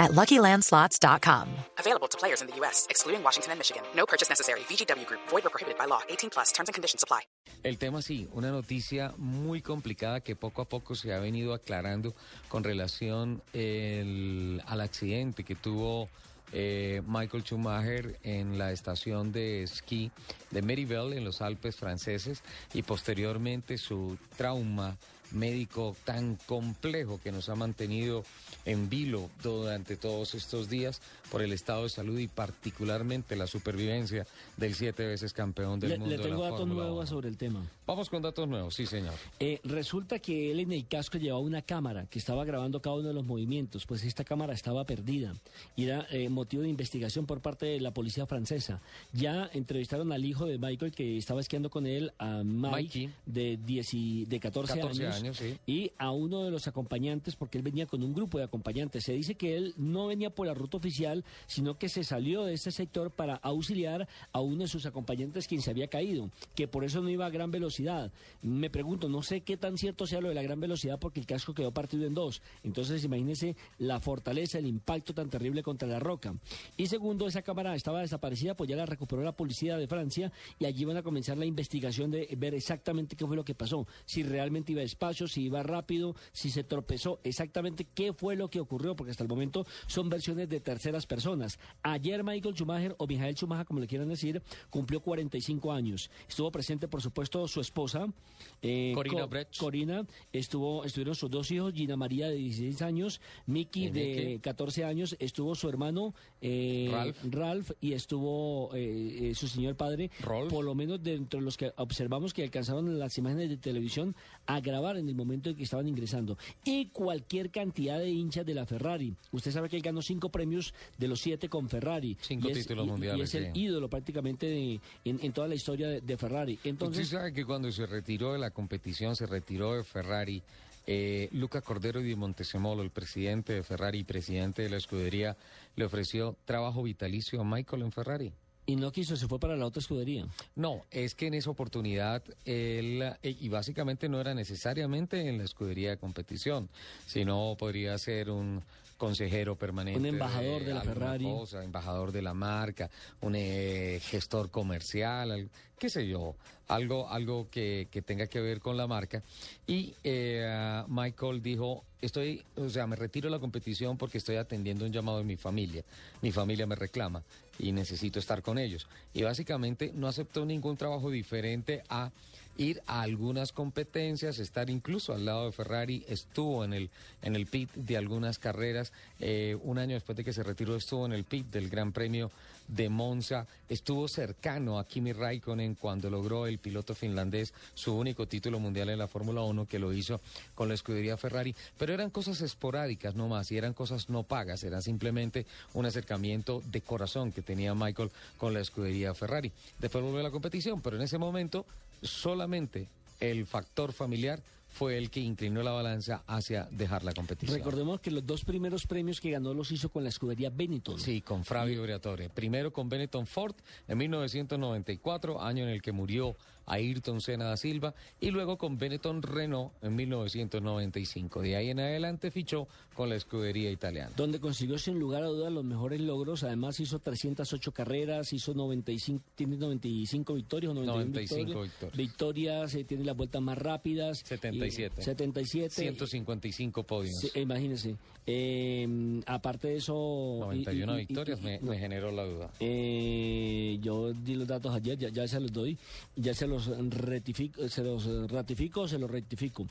at LuckyLandSlots.com. Available to players in the U.S., excluding Washington and Michigan. No purchase necessary. VGW Group. Void or prohibited by law. 18 plus. Terms and conditions apply. El tema sí, una noticia muy complicada que poco a poco se ha venido aclarando con relación el- al accidente que tuvo eh, Michael Schumacher en la estación de esquí de Merivale en los Alpes franceses y posteriormente su trauma médico tan complejo que nos ha mantenido en vilo durante todos estos días por el estado de salud y particularmente la supervivencia del siete veces campeón del Le, mundo le de la tengo datos nuevos 1. sobre el tema. Vamos con datos nuevos, sí señor. Eh, resulta que él en el casco llevaba una cámara que estaba grabando cada uno de los movimientos, pues esta cámara estaba perdida y era eh, motivo de investigación por parte de la policía francesa. Ya entrevistaron al hijo de Michael que estaba esquiando con él, a Mike, Mikey. de, 10 y- de 14, 14 años, años, sí. y a uno de los acompañantes, porque él venía con un grupo de acompañantes. Se dice que él no venía por la ruta oficial, sino que se salió de este sector para auxiliar a uno de sus acompañantes quien se había caído, que por eso no iba a gran velocidad. Me pregunto, no sé qué tan cierto sea lo de la gran velocidad porque el casco quedó partido en dos. Entonces imagínense la fortaleza, el impacto tan terrible contra la roca. Y segundo, esa cámara estaba desaparecida, pues ya la recuperó la policía de Francia y allí van a comenzar la investigación de ver exactamente qué fue lo que pasó. Si realmente iba despacio, si iba rápido, si se tropezó, exactamente qué fue lo que ocurrió, porque hasta el momento son versiones de terceras personas. Ayer Michael Schumacher, o Michael Schumacher, como le quieran decir, cumplió 45 años. Estuvo presente, por supuesto, su esposa, eh, Corina Co- Brecht. Corina, estuvo, estuvieron sus dos hijos, Gina María de 16 años, Mickey de Mickey. 14 años, estuvo su hermano eh, Ralph. Ralph y estuvo eh, eh, su señor padre, Rolf. por lo menos dentro de los que observamos que alcanzaron las imágenes de televisión a grabar en el momento en que estaban ingresando. Y cualquier cantidad de hinchas de la Ferrari. Usted sabe que él ganó cinco premios de los siete con Ferrari. Cinco Y es- títulos y- Y mundiales, es el ídolo prácticamente de- en, en toda la historia de, de Ferrari. Entonces, Usted sabe que cuando se retiró de la competición, se retiró de Ferrari, eh, Luca Cordero di Montesemolo, el presidente de Ferrari y presidente de la escudería, le ofreció trabajo vitalicio a Michael en Ferrari. Y no quiso, se fue para la otra escudería. No, es que en esa oportunidad él, eh, y básicamente no era necesariamente en la escudería de competición, sino podría ser un consejero permanente. Un embajador de la Ferrari. cosa, embajador de la marca, un eh, gestor comercial, al- qué sé yo, algo, algo que, que tenga que ver con la marca. Y eh, Michael dijo, estoy, o sea, me retiro de la competición porque estoy atendiendo un llamado de mi familia. Mi familia me reclama y necesito estar con ellos. Y básicamente no aceptó ningún trabajo diferente a ir a algunas competencias, estar incluso al lado de Ferrari, estuvo en el, en el pit de algunas carreras, eh, un año después de que se retiró estuvo en el pit del Gran Premio de Monza, estuvo cercano a Kimi Raikkonen cuando logró el piloto finlandés su único título mundial en la Fórmula 1 que lo hizo con la escudería Ferrari, pero eran cosas esporádicas no más y eran cosas no pagas, era simplemente un acercamiento de corazón que tenía Michael con la escudería Ferrari. Después volvió a la competición, pero en ese momento solamente el factor familiar fue el que inclinó la balanza hacia dejar la competición. Recordemos que los dos primeros premios que ganó los hizo con la escudería Benetton. Sí, con Fabio Briatore. Primero con Benetton Ford en 1994, año en el que murió Ayrton Senna da Silva, y luego con Benetton Renault en 1995. De ahí en adelante fichó con la escudería italiana. donde consiguió sin lugar a dudas los mejores logros. Además hizo 308 carreras, hizo 95, tiene 95 victorias o 91 95 victorias. victorias. Victorias, eh, tiene las vueltas más rápidas. 77. Y- 77. 155 podios. Sí, imagínese. Eh, aparte de eso... y- 91 y- y- victorias me generó la duda. Eh, yo di los datos ayer, ya, ya se los doy, ya se los se los ratifico, se los rectifico.